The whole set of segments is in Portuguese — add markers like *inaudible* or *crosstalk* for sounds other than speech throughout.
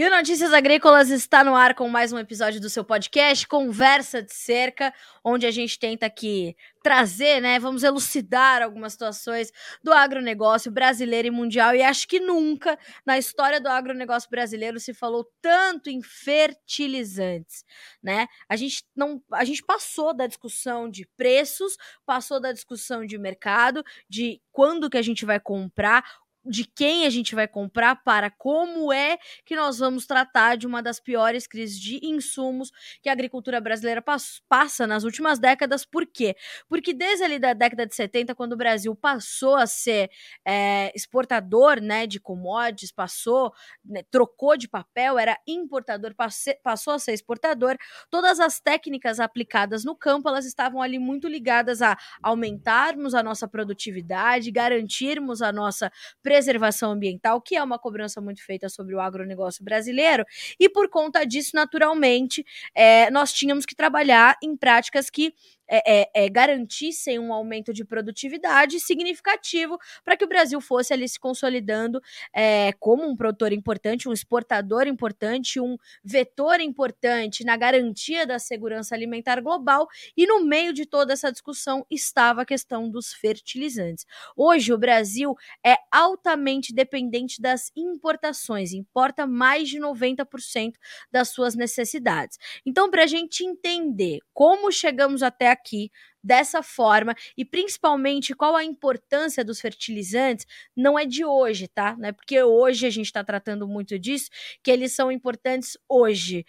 E o Notícias Agrícolas está no ar com mais um episódio do seu podcast, Conversa de Cerca, onde a gente tenta aqui trazer, né, vamos elucidar algumas situações do agronegócio brasileiro e mundial. E acho que nunca na história do agronegócio brasileiro se falou tanto em fertilizantes, né? A gente não, a gente passou da discussão de preços, passou da discussão de mercado, de quando que a gente vai comprar, de quem a gente vai comprar para como é que nós vamos tratar de uma das piores crises de insumos que a agricultura brasileira passa nas últimas décadas. Por quê? Porque desde ali da década de 70, quando o Brasil passou a ser é, exportador né, de commodities, passou, né, trocou de papel, era importador, passou a ser exportador, todas as técnicas aplicadas no campo, elas estavam ali muito ligadas a aumentarmos a nossa produtividade, garantirmos a nossa preservação ambiental, que é uma cobrança muito feita sobre o agronegócio brasileiro, e por conta disso, naturalmente, é, nós tínhamos que trabalhar em práticas que é, é, é, garantissem um aumento de produtividade significativo para que o Brasil fosse ali se consolidando é, como um produtor importante, um exportador importante, um vetor importante na garantia da segurança alimentar global. E no meio de toda essa discussão estava a questão dos fertilizantes. Hoje, o Brasil é altamente dependente das importações, importa mais de 90% das suas necessidades. Então, para a gente entender como chegamos até aqui, aqui dessa forma e principalmente qual a importância dos fertilizantes não é de hoje, tá? Não é porque hoje a gente está tratando muito disso que eles são importantes hoje.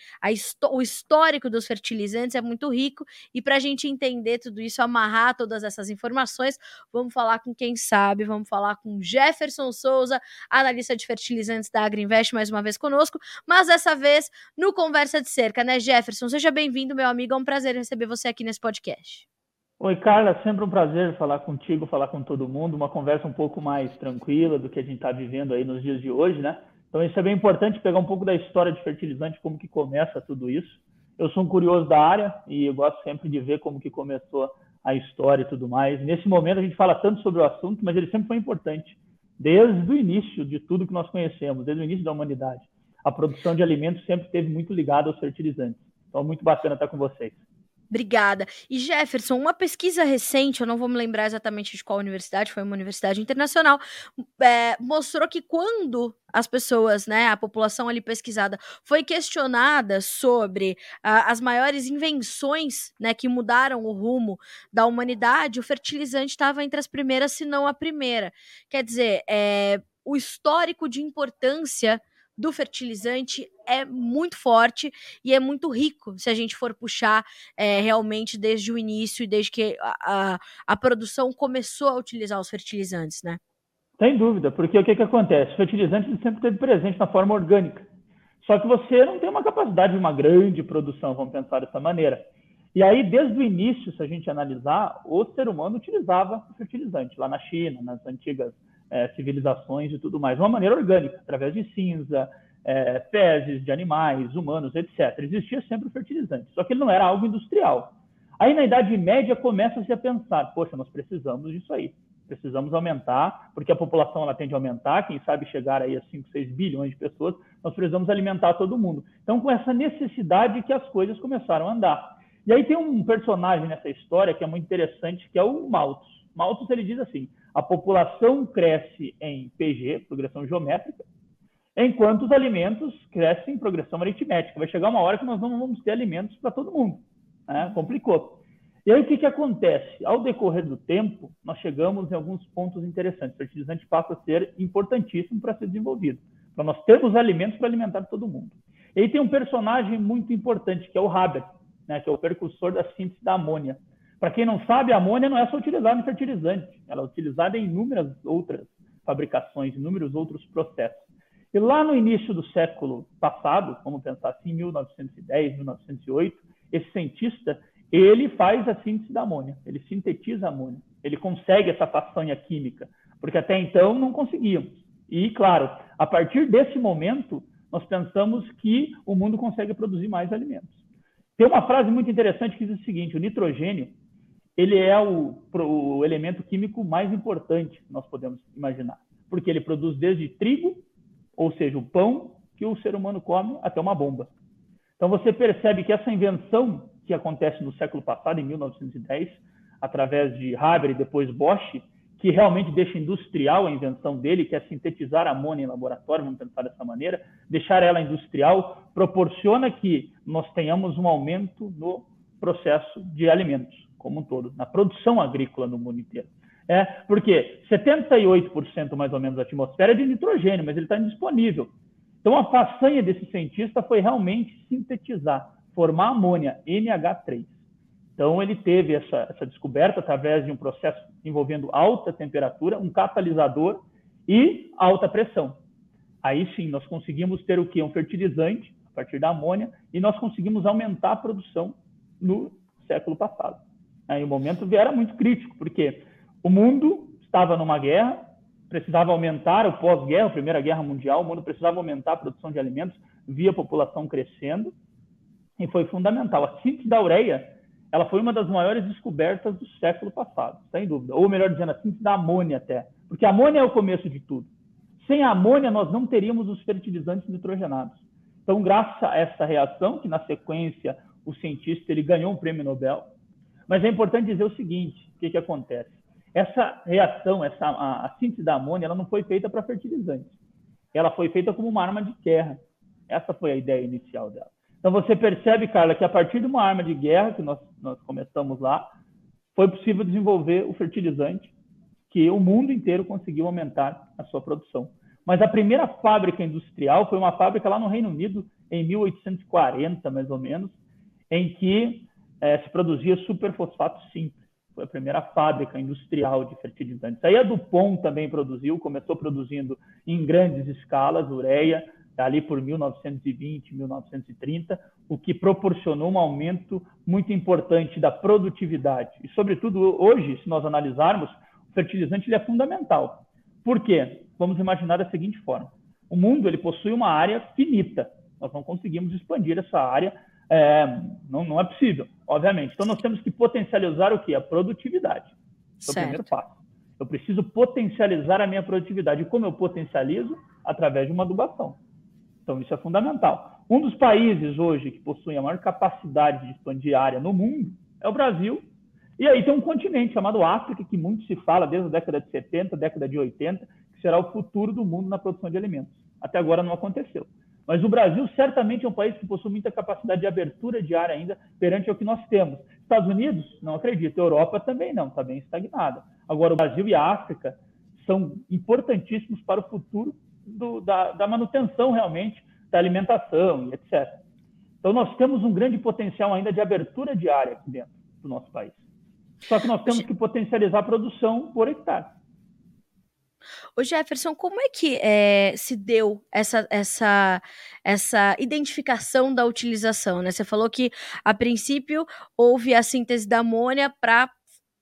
o histórico dos fertilizantes é muito rico e para a gente entender tudo isso, amarrar todas essas informações, vamos falar com quem sabe, vamos falar com Jefferson Souza, analista de fertilizantes da Agriinvest, mais uma vez conosco, mas dessa vez no Conversa de Cerca, né, Jefferson? Seja bem-vindo, meu amigo, é um prazer receber você aqui nesse podcast. Oi, Carla, sempre um prazer falar contigo, falar com todo mundo, uma conversa um pouco mais tranquila do que a gente está vivendo aí nos dias de hoje, né? Então isso é bem importante pegar um pouco da história de fertilizante, como que começa tudo isso. Eu sou um curioso da área e eu gosto sempre de ver como que começou a história e tudo mais. Nesse momento a gente fala tanto sobre o assunto, mas ele sempre foi importante, desde o início de tudo que nós conhecemos, desde o início da humanidade. A produção de alimentos sempre esteve muito ligada aos fertilizantes. Então, muito bacana estar com vocês. Obrigada. E Jefferson, uma pesquisa recente, eu não vou me lembrar exatamente de qual universidade, foi uma universidade internacional, é, mostrou que quando as pessoas, né, a população ali pesquisada, foi questionada sobre as maiores invenções, né, que mudaram o rumo da humanidade, o fertilizante estava entre as primeiras, se não a primeira. Quer dizer, é, o histórico de importância do fertilizante é muito forte e é muito rico se a gente for puxar é, realmente desde o início e desde que a, a, a, produção começou a utilizar os fertilizantes, né? Sem dúvida, porque o que, que acontece? O fertilizante sempre esteve presente na forma orgânica. Só que você não tem uma capacidade de uma grande produção, vamos pensar dessa maneira. E aí, desde o início, se a gente analisar, o ser humano utilizava fertilizante lá na China, nas antigas é, civilizações e tudo mais, de uma maneira orgânica, através de cinza, é, fezes de animais, humanos, etc. Existia sempre o fertilizante, só que ele não era algo industrial. Aí na Idade Média começa-se a pensar, poxa, nós precisamos disso aí, precisamos aumentar, porque a população ela tende a aumentar, quem sabe chegar aí a 5, 6 bilhões de pessoas, nós precisamos alimentar todo mundo. Então com essa necessidade que as coisas começaram a andar. E aí tem um personagem nessa história que é muito interessante, que é o Malthus. Malthus ele diz assim: a população cresce em PG, progressão geométrica, enquanto os alimentos crescem em progressão aritmética. Vai chegar uma hora que nós não vamos ter alimentos para todo mundo. Né? Complicou. E aí o que, que acontece? Ao decorrer do tempo, nós chegamos em alguns pontos interessantes. O fertilizante passa a ser importantíssimo para ser desenvolvido. Para nós termos alimentos para alimentar todo mundo. E aí tem um personagem muito importante, que é o Haber, né? que é o precursor da síntese da amônia. Para quem não sabe, a amônia não é só utilizada em fertilizante, ela é utilizada em inúmeras outras fabricações, inúmeros outros processos. E lá no início do século passado, vamos pensar assim, 1910, 1908, esse cientista, ele faz a síntese da amônia, ele sintetiza a amônia, ele consegue essa façanha química, porque até então não conseguíamos. E, claro, a partir desse momento, nós pensamos que o mundo consegue produzir mais alimentos. Tem uma frase muito interessante que diz o seguinte: o nitrogênio ele é o, o elemento químico mais importante que nós podemos imaginar, porque ele produz desde trigo, ou seja, o pão, que o ser humano come até uma bomba. Então você percebe que essa invenção que acontece no século passado, em 1910, através de Haber e depois Bosch, que realmente deixa industrial a invenção dele, que é sintetizar amônia em laboratório, vamos pensar dessa maneira, deixar ela industrial, proporciona que nós tenhamos um aumento no processo de alimentos, como um todo, na produção agrícola no mundo inteiro. É, porque 78% mais ou menos da atmosfera é de nitrogênio, mas ele está indisponível. Então a façanha desse cientista foi realmente sintetizar, formar amônia, NH3. Então, ele teve essa, essa descoberta através de um processo envolvendo alta temperatura, um catalisador e alta pressão. Aí sim, nós conseguimos ter o que? Um fertilizante, a partir da amônia, e nós conseguimos aumentar a produção no século passado. Aí o momento era muito crítico, porque o mundo estava numa guerra, precisava aumentar o pós-guerra, a Primeira Guerra Mundial, o mundo precisava aumentar a produção de alimentos, via a população crescendo, e foi fundamental. A síntese da ureia ela foi uma das maiores descobertas do século passado, sem dúvida. Ou melhor dizendo, assim, da amônia até. Porque a amônia é o começo de tudo. Sem a amônia, nós não teríamos os fertilizantes nitrogenados. Então, graças a essa reação, que na sequência o cientista ele ganhou um prêmio Nobel, mas é importante dizer o seguinte, o que, que acontece? Essa reação, essa, a, a síntese da amônia, ela não foi feita para fertilizantes. Ela foi feita como uma arma de guerra. Essa foi a ideia inicial dela. Então você percebe, Carla, que a partir de uma arma de guerra, que nós, nós começamos lá, foi possível desenvolver o fertilizante, que o mundo inteiro conseguiu aumentar a sua produção. Mas a primeira fábrica industrial foi uma fábrica lá no Reino Unido, em 1840, mais ou menos, em que é, se produzia superfosfato simples. Foi a primeira fábrica industrial de fertilizantes. Aí a Dupont também produziu, começou produzindo em grandes escalas ureia, ali por 1920, 1930, o que proporcionou um aumento muito importante da produtividade. E, sobretudo, hoje, se nós analisarmos, o fertilizante ele é fundamental. Por quê? Vamos imaginar da seguinte forma. O mundo ele possui uma área finita. Nós não conseguimos expandir essa área. É, não, não é possível, obviamente. Então, nós temos que potencializar o quê? A produtividade. Esse é o primeiro passo. Eu preciso potencializar a minha produtividade. E como eu potencializo? Através de uma adubação. Então, isso é fundamental. Um dos países hoje que possuem a maior capacidade de expandir área no mundo é o Brasil. E aí tem um continente chamado África, que muito se fala desde a década de 70, década de 80, que será o futuro do mundo na produção de alimentos. Até agora não aconteceu. Mas o Brasil certamente é um país que possui muita capacidade de abertura de área ainda perante o que nós temos. Estados Unidos, não acredito. Europa também não, está bem estagnada. Agora, o Brasil e a África são importantíssimos para o futuro do, da, da manutenção realmente da alimentação e etc. Então, nós temos um grande potencial ainda de abertura de área aqui dentro do nosso país. Só que nós temos que potencializar a produção por hectare. Ô Jefferson, como é que é, se deu essa, essa, essa identificação da utilização? Né? Você falou que, a princípio, houve a síntese da amônia para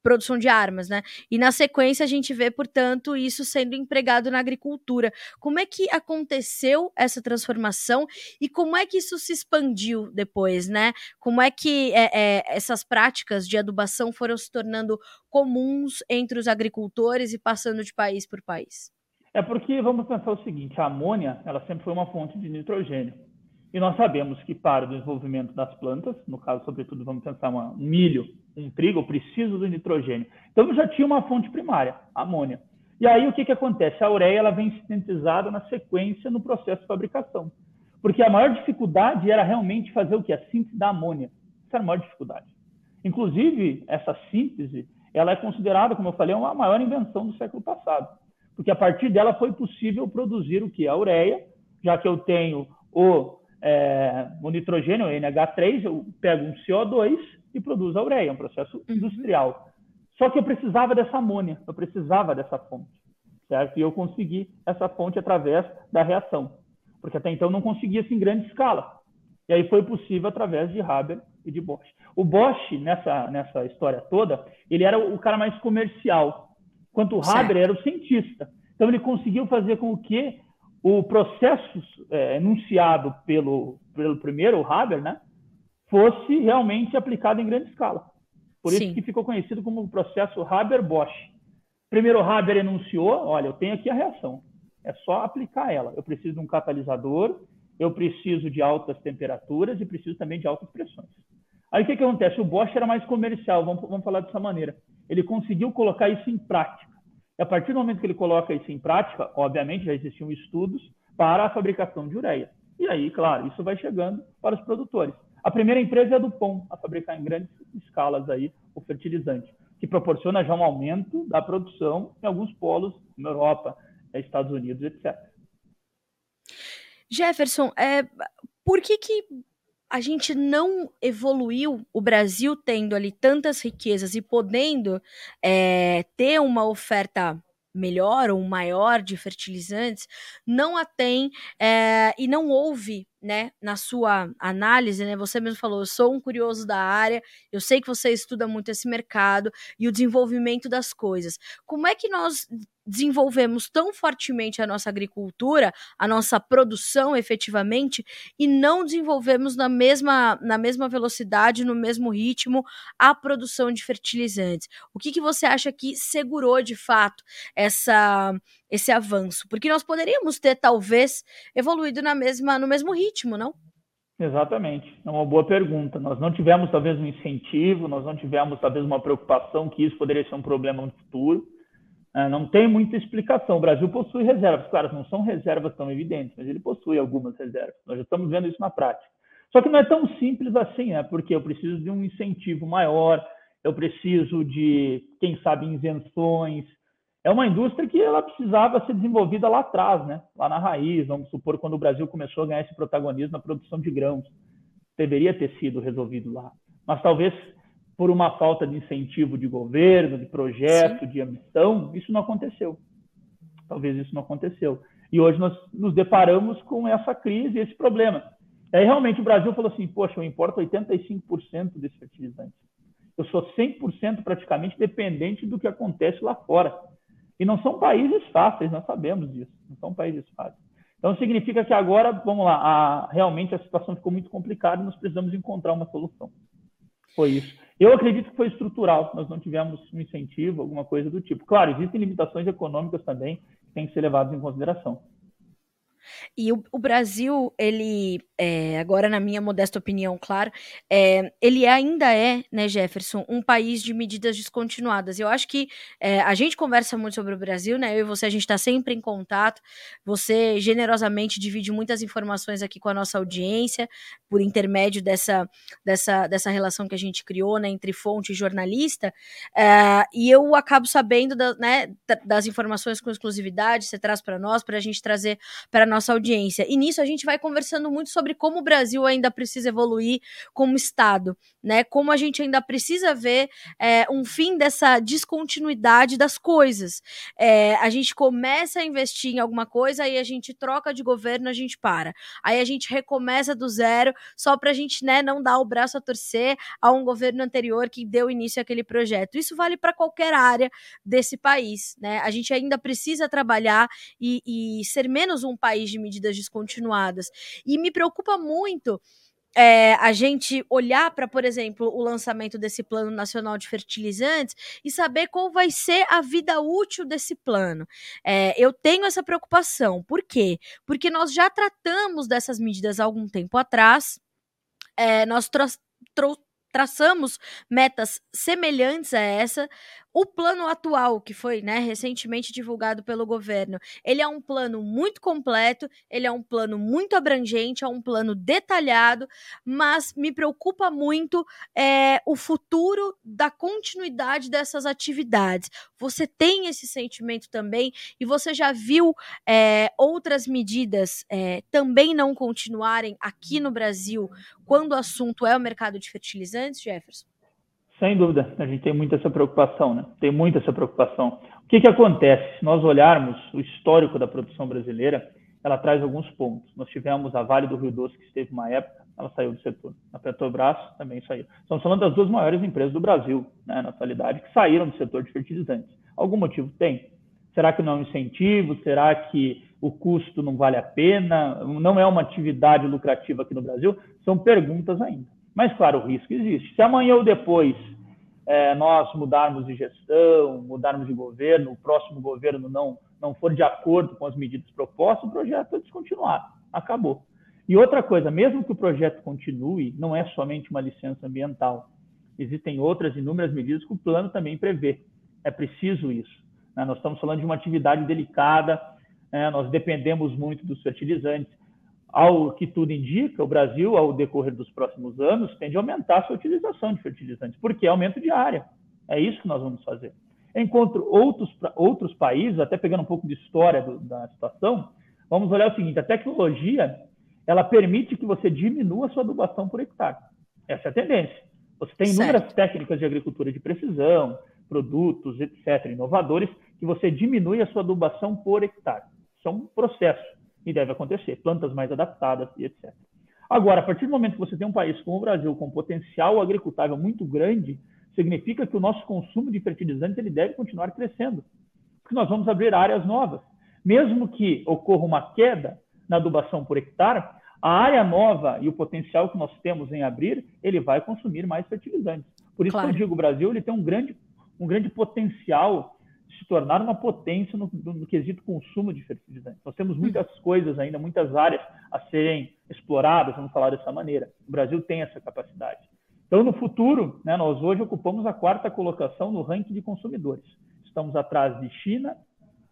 produção de armas, né? E na sequência a gente vê, portanto, isso sendo empregado na agricultura. Como é que aconteceu essa transformação e como é que isso se expandiu depois, né? Como é que é, é, essas práticas de adubação foram se tornando comuns entre os agricultores e passando de país por país? É porque vamos pensar o seguinte: a amônia, ela sempre foi uma fonte de nitrogênio. E nós sabemos que para o desenvolvimento das plantas, no caso, sobretudo, vamos pensar um milho, um trigo, eu preciso do nitrogênio. Então, já tinha uma fonte primária, amônia. E aí, o que, que acontece? A ureia ela vem sintetizada na sequência no processo de fabricação. Porque a maior dificuldade era realmente fazer o que? A síntese da amônia. Essa era a maior dificuldade. Inclusive, essa síntese, ela é considerada, como eu falei, uma maior invenção do século passado. Porque a partir dela foi possível produzir o que? A ureia, já que eu tenho o é, o nitrogênio, o NH3, eu pego um CO2 e produzo a ureia, um processo uhum. industrial. Só que eu precisava dessa amônia, eu precisava dessa fonte, certo? E eu consegui essa fonte através da reação, porque até então não conseguia assim, em grande escala. E aí foi possível através de Haber e de Bosch. O Bosch, nessa, nessa história toda, ele era o cara mais comercial, enquanto o Haber certo. era o cientista. Então ele conseguiu fazer com que o processo é, enunciado pelo, pelo primeiro, o Haber, né, fosse realmente aplicado em grande escala. Por Sim. isso que ficou conhecido como o processo Haber-Bosch. Primeiro, Haber enunciou, olha, eu tenho aqui a reação, é só aplicar ela. Eu preciso de um catalisador eu preciso de altas temperaturas e preciso também de altas pressões. Aí o que, que acontece? O Bosch era mais comercial, vamos, vamos falar dessa maneira. Ele conseguiu colocar isso em prática. E a partir do momento que ele coloca isso em prática, obviamente já existiam estudos para a fabricação de ureia. E aí, claro, isso vai chegando para os produtores. A primeira empresa é a Dupont, a fabricar em grandes escalas aí o fertilizante, que proporciona já um aumento da produção em alguns polos na Europa, Estados Unidos, etc. Jefferson, é, por que, que a gente não evoluiu, o Brasil tendo ali tantas riquezas e podendo é, ter uma oferta melhor ou maior de fertilizantes, não a tem é, e não houve, né, na sua análise, né, você mesmo falou, eu sou um curioso da área, eu sei que você estuda muito esse mercado e o desenvolvimento das coisas. Como é que nós desenvolvemos tão fortemente a nossa agricultura, a nossa produção efetivamente, e não desenvolvemos na mesma, na mesma velocidade, no mesmo ritmo, a produção de fertilizantes. O que, que você acha que segurou de fato essa, esse avanço? Porque nós poderíamos ter, talvez, evoluído na mesma, no mesmo ritmo, não? Exatamente, é uma boa pergunta. Nós não tivemos talvez um incentivo, nós não tivemos talvez uma preocupação que isso poderia ser um problema no futuro. É, não tem muita explicação. O Brasil possui reservas, claro, não são reservas tão evidentes, mas ele possui algumas reservas. Nós já estamos vendo isso na prática. Só que não é tão simples assim, né? Porque eu preciso de um incentivo maior, eu preciso de, quem sabe, invenções. É uma indústria que ela precisava ser desenvolvida lá atrás, né? Lá na raiz, vamos supor, quando o Brasil começou a ganhar esse protagonismo na produção de grãos. Deveria ter sido resolvido lá. Mas talvez por uma falta de incentivo de governo, de projeto, Sim. de ambição, isso não aconteceu. Talvez isso não aconteceu. E hoje nós nos deparamos com essa crise, esse problema. E aí realmente o Brasil falou assim, poxa, eu importo 85% desse fertilizante. Eu sou 100% praticamente dependente do que acontece lá fora. E não são países fáceis, nós sabemos disso. Não são países fáceis. Então significa que agora, vamos lá, a, realmente a situação ficou muito complicada e nós precisamos encontrar uma solução. Foi isso. Eu acredito que foi estrutural, nós não tivemos um incentivo, alguma coisa do tipo. Claro, existem limitações econômicas também que têm que ser levadas em consideração. E o, o Brasil, ele, é, agora na minha modesta opinião, claro, é, ele ainda é, né, Jefferson, um país de medidas descontinuadas. Eu acho que é, a gente conversa muito sobre o Brasil, né? Eu e você, a gente está sempre em contato. Você generosamente divide muitas informações aqui com a nossa audiência, por intermédio dessa, dessa, dessa relação que a gente criou, né, entre fonte e jornalista. É, e eu acabo sabendo da, né, das informações com exclusividade, você traz para nós, para a gente trazer para nossa audiência. E nisso a gente vai conversando muito sobre como o Brasil ainda precisa evoluir como Estado, né? Como a gente ainda precisa ver é, um fim dessa descontinuidade das coisas. É, a gente começa a investir em alguma coisa, aí a gente troca de governo, a gente para. Aí a gente recomeça do zero, só para a gente né, não dar o braço a torcer a um governo anterior que deu início àquele projeto. Isso vale para qualquer área desse país, né? A gente ainda precisa trabalhar e, e ser menos um país país de medidas descontinuadas. E me preocupa muito é, a gente olhar para, por exemplo, o lançamento desse Plano Nacional de Fertilizantes e saber qual vai ser a vida útil desse plano. É, eu tenho essa preocupação. Por quê? Porque nós já tratamos dessas medidas há algum tempo atrás. É, nós traçamos metas semelhantes a essa, o plano atual, que foi né, recentemente divulgado pelo governo, ele é um plano muito completo, ele é um plano muito abrangente, é um plano detalhado, mas me preocupa muito é, o futuro da continuidade dessas atividades. Você tem esse sentimento também e você já viu é, outras medidas é, também não continuarem aqui no Brasil quando o assunto é o mercado de fertilizantes, Jefferson? Sem dúvida, a gente tem muita essa preocupação, né? Tem muita essa preocupação. O que, que acontece? Se nós olharmos o histórico da produção brasileira, ela traz alguns pontos. Nós tivemos a Vale do Rio Doce, que esteve uma época, ela saiu do setor. A Petrobras também saiu. Estamos falando das duas maiores empresas do Brasil, né, na atualidade, que saíram do setor de fertilizantes. Algum motivo tem? Será que não é um incentivo? Será que o custo não vale a pena? Não é uma atividade lucrativa aqui no Brasil? São perguntas ainda. Mas, claro, o risco existe. Se amanhã ou depois é, nós mudarmos de gestão, mudarmos de governo, o próximo governo não, não for de acordo com as medidas propostas, o projeto é descontinuado. Acabou. E outra coisa, mesmo que o projeto continue, não é somente uma licença ambiental. Existem outras inúmeras medidas que o plano também prevê. É preciso isso. Né? Nós estamos falando de uma atividade delicada, né? nós dependemos muito dos fertilizantes. Ao que tudo indica, o Brasil, ao decorrer dos próximos anos, tende a aumentar a sua utilização de fertilizantes, porque é aumento de área. É isso que nós vamos fazer. Enquanto outros, outros países, até pegando um pouco de história do, da situação, vamos olhar o seguinte: a tecnologia ela permite que você diminua a sua adubação por hectare. Essa é a tendência. Você tem inúmeras certo. técnicas de agricultura de precisão, produtos, etc., inovadores, que você diminui a sua adubação por hectare. Isso é um processo e deve acontecer. Plantas mais adaptadas e etc. Agora, a partir do momento que você tem um país como o Brasil com um potencial agricultável muito grande, significa que o nosso consumo de fertilizantes ele deve continuar crescendo, porque nós vamos abrir áreas novas. Mesmo que ocorra uma queda na adubação por hectare, a área nova e o potencial que nós temos em abrir, ele vai consumir mais fertilizantes. Por isso claro. que eu digo, o Brasil ele tem um grande, um grande potencial se tornar uma potência no, no, no quesito consumo de fertilizantes. Nós temos muitas hum. coisas ainda, muitas áreas a serem exploradas, vamos falar dessa maneira. O Brasil tem essa capacidade. Então, no futuro, né, nós hoje ocupamos a quarta colocação no ranking de consumidores. Estamos atrás de China,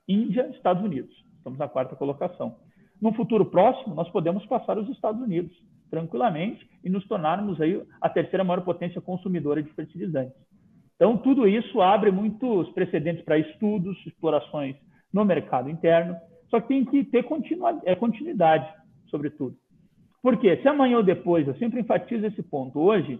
Índia, Estados Unidos. Estamos na quarta colocação. No futuro próximo, nós podemos passar os Estados Unidos tranquilamente e nos tornarmos aí a terceira maior potência consumidora de fertilizantes. Então, tudo isso abre muitos precedentes para estudos, explorações no mercado interno, só que tem que ter é, continuidade, sobretudo. Porque se amanhã ou depois, eu sempre enfatizo esse ponto, hoje,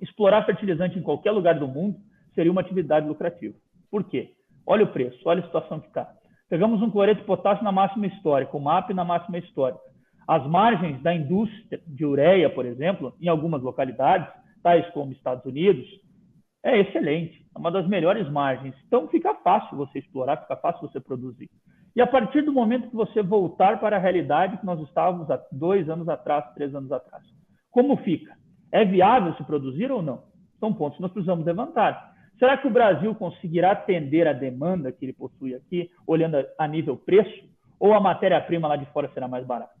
explorar fertilizante em qualquer lugar do mundo seria uma atividade lucrativa. Por quê? Olha o preço, olha a situação que está. Pegamos um cloreto de potássio na máxima histórica, o MAP na máxima histórica. As margens da indústria de ureia, por exemplo, em algumas localidades, tais como Estados Unidos, é excelente, é uma das melhores margens. Então fica fácil você explorar, fica fácil você produzir. E a partir do momento que você voltar para a realidade que nós estávamos há dois anos atrás, três anos atrás, como fica? É viável se produzir ou não? São pontos que nós precisamos levantar. Será que o Brasil conseguirá atender a demanda que ele possui aqui, olhando a nível preço? Ou a matéria-prima lá de fora será mais barata?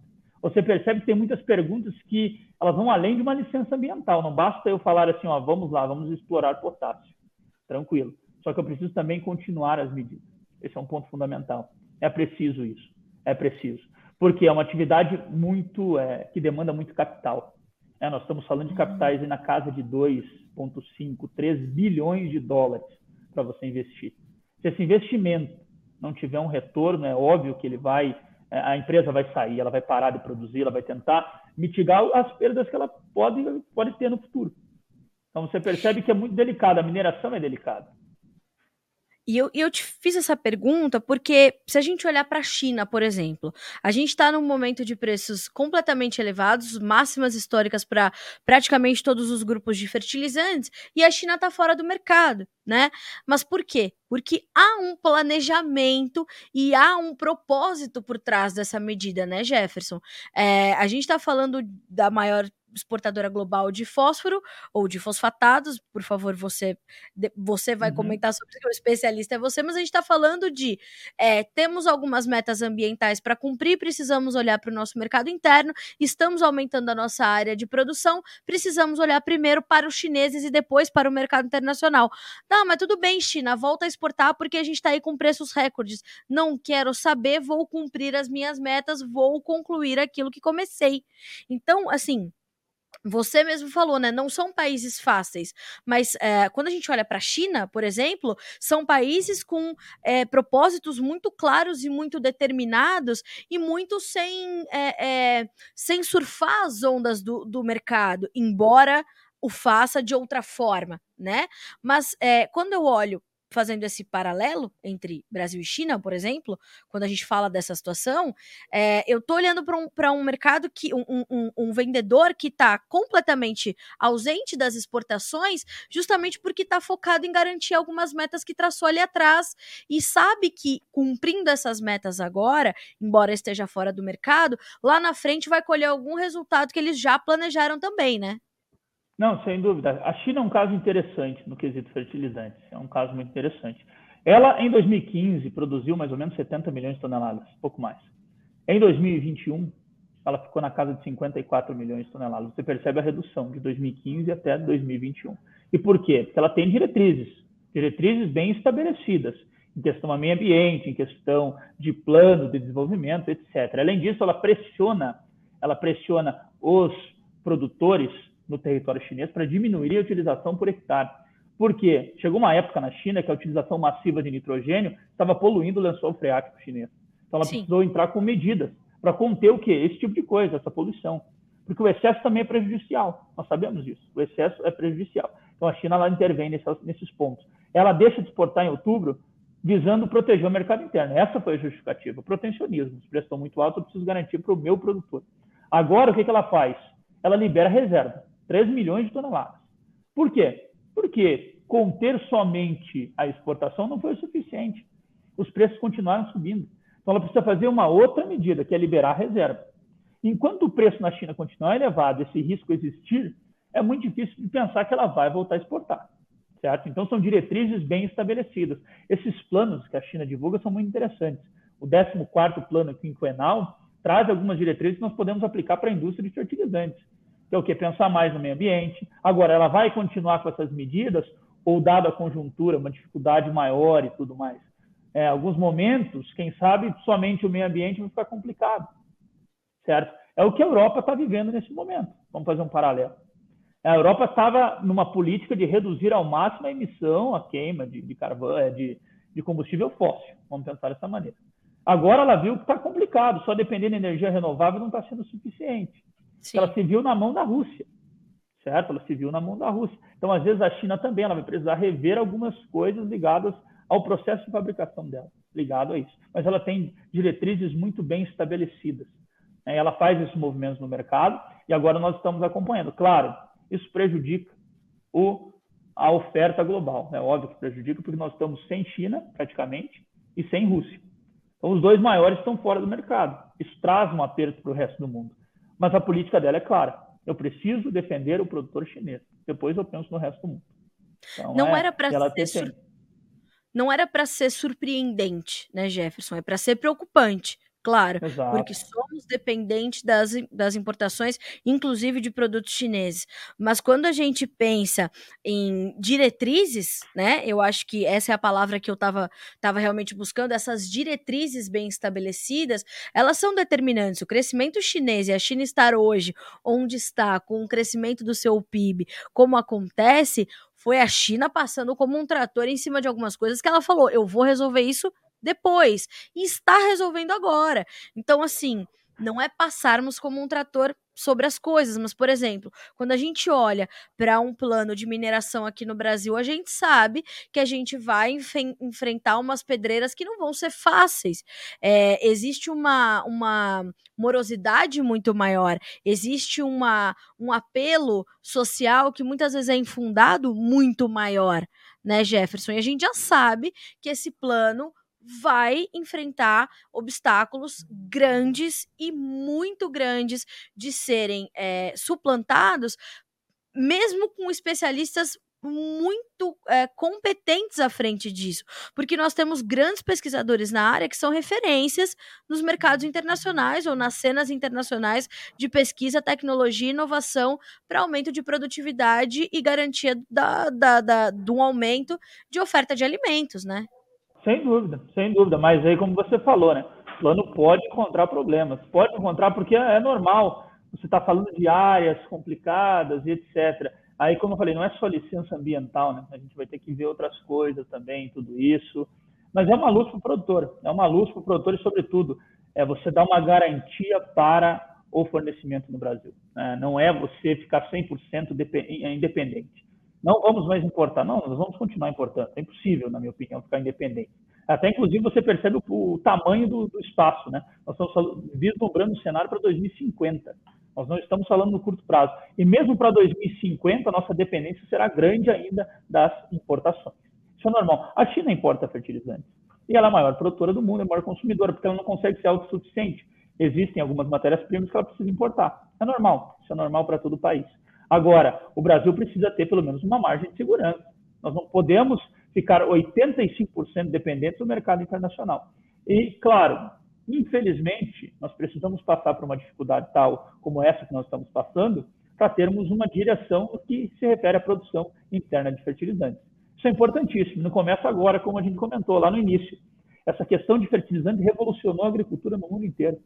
Você percebe que tem muitas perguntas que elas vão além de uma licença ambiental. Não basta eu falar assim, ó, vamos lá, vamos explorar potássio. Tranquilo. Só que eu preciso também continuar as medidas. Esse é um ponto fundamental. É preciso isso. É preciso. Porque é uma atividade muito é, que demanda muito capital. É, nós estamos falando de capitais na casa de 2,5, 3 bilhões de dólares para você investir. Se esse investimento não tiver um retorno, é óbvio que ele vai, a empresa vai sair, ela vai parar de produzir, ela vai tentar mitigar as perdas que ela pode, pode ter no futuro. Então você percebe que é muito delicado, a mineração é delicada. E eu, eu te fiz essa pergunta porque, se a gente olhar para a China, por exemplo, a gente está num momento de preços completamente elevados, máximas históricas para praticamente todos os grupos de fertilizantes, e a China está fora do mercado, né? Mas por quê? Porque há um planejamento e há um propósito por trás dessa medida, né, Jefferson? É, a gente está falando da maior exportadora global de fósforo ou de fosfatados. Por favor, você, você vai uhum. comentar sobre isso, o especialista é você, mas a gente está falando de é, temos algumas metas ambientais para cumprir, precisamos olhar para o nosso mercado interno, estamos aumentando a nossa área de produção, precisamos olhar primeiro para os chineses e depois para o mercado internacional. Não, mas tudo bem, China, volta a exportar porque a gente está aí com preços recordes. Não quero saber, vou cumprir as minhas metas, vou concluir aquilo que comecei. Então, assim, você mesmo falou, né? Não são países fáceis, mas é, quando a gente olha para a China, por exemplo, são países com é, propósitos muito claros e muito determinados e muito sem, é, sem surfar as ondas do, do mercado, embora o faça de outra forma, né? Mas quando eu olho fazendo esse paralelo entre Brasil e China, por exemplo, quando a gente fala dessa situação, é, eu estou olhando para um, um mercado que um, um, um vendedor que está completamente ausente das exportações, justamente porque está focado em garantir algumas metas que traçou ali atrás e sabe que cumprindo essas metas agora, embora esteja fora do mercado, lá na frente vai colher algum resultado que eles já planejaram também, né? Não, sem dúvida. A China é um caso interessante no quesito fertilizantes. É um caso muito interessante. Ela, em 2015, produziu mais ou menos 70 milhões de toneladas, pouco mais. Em 2021, ela ficou na casa de 54 milhões de toneladas. Você percebe a redução de 2015 até 2021. E por quê? Porque ela tem diretrizes, diretrizes bem estabelecidas, em questão do meio ambiente, em questão de plano de desenvolvimento, etc. Além disso, ela pressiona, ela pressiona os produtores no território chinês para diminuir a utilização por hectare. Por quê? Chegou uma época na China que a utilização massiva de nitrogênio estava poluindo o lençol freático chinês. Então ela Sim. precisou entrar com medidas para conter o quê? Esse tipo de coisa, essa poluição. Porque o excesso também é prejudicial. Nós sabemos disso. O excesso é prejudicial. Então a China ela intervém nesses, nesses pontos. Ela deixa de exportar em outubro visando proteger o mercado interno. Essa foi a justificativa. Protecionismo. Os preços estão muito altos, eu preciso garantir para o meu produtor. Agora, o que, que ela faz? Ela libera reserva. 3 milhões de toneladas. Por quê? Porque conter somente a exportação não foi o suficiente. Os preços continuaram subindo. Então, ela precisa fazer uma outra medida, que é liberar a reserva. Enquanto o preço na China continuar elevado, esse risco existir, é muito difícil de pensar que ela vai voltar a exportar. Certo? Então, são diretrizes bem estabelecidas. Esses planos que a China divulga são muito interessantes. O 14º plano quinquenal traz algumas diretrizes que nós podemos aplicar para a indústria de fertilizantes que é o que? Pensar mais no meio ambiente. Agora, ela vai continuar com essas medidas, ou dada a conjuntura, uma dificuldade maior e tudo mais? É, alguns momentos, quem sabe, somente o meio ambiente vai ficar complicado, certo? É o que a Europa está vivendo nesse momento. Vamos fazer um paralelo. A Europa estava numa política de reduzir ao máximo a emissão, a queima de, de carvão, é, de, de combustível fóssil. Vamos pensar dessa maneira. Agora ela viu que está complicado, só depender de energia renovável não está sendo suficiente. Sim. Ela se viu na mão da Rússia, certo? Ela se viu na mão da Rússia. Então, às vezes, a China também ela vai precisar rever algumas coisas ligadas ao processo de fabricação dela, ligado a isso. Mas ela tem diretrizes muito bem estabelecidas. Né? Ela faz esses movimentos no mercado e agora nós estamos acompanhando. Claro, isso prejudica o, a oferta global. É óbvio que prejudica porque nós estamos sem China, praticamente, e sem Rússia. Então, os dois maiores estão fora do mercado. Isso traz um aperto para o resto do mundo. Mas a política dela é clara. Eu preciso defender o produtor chinês. Depois eu penso no resto do mundo. Então, não é, era para ser sur... não era para ser surpreendente, né, Jefferson? É para ser preocupante. Claro, Exato. porque somos dependentes das, das importações, inclusive de produtos chineses. Mas quando a gente pensa em diretrizes, né? Eu acho que essa é a palavra que eu estava tava realmente buscando, essas diretrizes bem estabelecidas, elas são determinantes. O crescimento chinês e a China estar hoje onde está, com o crescimento do seu PIB, como acontece, foi a China passando como um trator em cima de algumas coisas que ela falou: eu vou resolver isso depois. E está resolvendo agora. Então, assim, não é passarmos como um trator sobre as coisas, mas, por exemplo, quando a gente olha para um plano de mineração aqui no Brasil, a gente sabe que a gente vai enf enfrentar umas pedreiras que não vão ser fáceis. É, existe uma, uma morosidade muito maior, existe uma, um apelo social que muitas vezes é infundado muito maior, né, Jefferson? E a gente já sabe que esse plano vai enfrentar obstáculos grandes e muito grandes de serem é, suplantados, mesmo com especialistas muito é, competentes à frente disso, porque nós temos grandes pesquisadores na área que são referências nos mercados internacionais ou nas cenas internacionais de pesquisa, tecnologia e inovação para aumento de produtividade e garantia da, da, da, do aumento de oferta de alimentos, né? Sem dúvida, sem dúvida. Mas aí, como você falou, né? O plano pode encontrar problemas. Pode encontrar porque é normal. Você está falando de áreas complicadas e etc. Aí, como eu falei, não é só licença ambiental, né? A gente vai ter que ver outras coisas também, tudo isso. Mas é uma luz para o produtor. É uma luz para o produtor e, sobretudo, é você dar uma garantia para o fornecimento no Brasil. Né? Não é você ficar 100% independente não vamos mais importar. Não, nós vamos continuar importando. É impossível, na minha opinião, ficar independente. Até, inclusive, você percebe o, o tamanho do, do, espaço. Né? Nós estamos vislumbrando o cenário para 2050. Nós não estamos falando no curto prazo. E mesmo para 2050, a nossa dependência será grande ainda das importações. Isso é normal. A China importa fertilizantes. E ela é a maior produtora do mundo, é a maior consumidora, porque ela não consegue ser autossuficiente. Existem algumas matérias-primas que ela precisa importar. É normal. Isso é normal para todo o país. Agora, o Brasil precisa ter pelo menos uma margem de segurança. Nós não podemos ficar 85% dependentes do mercado internacional. E, claro, Infelizmente, nós precisamos passar por uma dificuldade tal como essa que nós estamos passando para termos uma direção que se refere à produção interna de fertilizantes. Isso é importantíssimo. Não começa agora, como a gente comentou lá no início. Essa questão de fertilizante revolucionou a agricultura no mundo inteiro.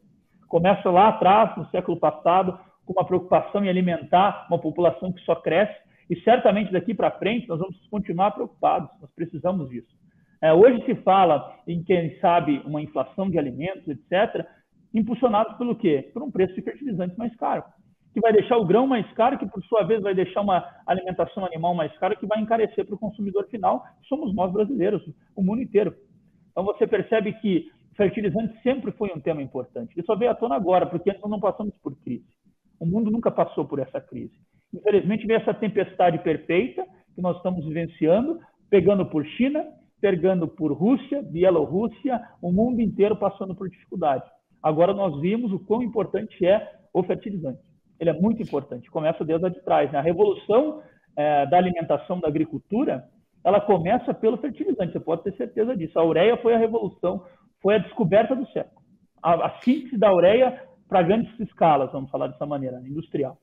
Começa lá atrás, no século passado, com uma preocupação em alimentar uma população que só cresce, e certamente daqui para frente nós vamos continuar preocupados, nós precisamos disso. É, hoje se fala em, quem sabe, uma inflação de alimentos, etc., impulsionados pelo quê? Por um preço de fertilizantes mais caro, que vai deixar o grão mais caro, que por sua vez vai deixar uma alimentação animal mais cara, que vai encarecer para o consumidor final, somos nós brasileiros, o mundo inteiro. Então você percebe que fertilizante sempre foi um tema importante. Isso só veio à tona agora, porque nós não passamos por crise. O mundo nunca passou por essa crise. Infelizmente, veio essa tempestade perfeita que nós estamos vivenciando, pegando por China, pegando por Rússia, Bielorrússia, o mundo inteiro passando por dificuldade. Agora nós vimos o quão importante é o fertilizante. Ele é muito importante. Começa desde de trás. Né? A revolução é, da alimentação, da agricultura, ela começa pelo fertilizante. Você pode ter certeza disso. A ureia foi a revolução, foi a descoberta do século. A, a síntese da ureia para grandes escalas, vamos falar dessa maneira, né? industrial.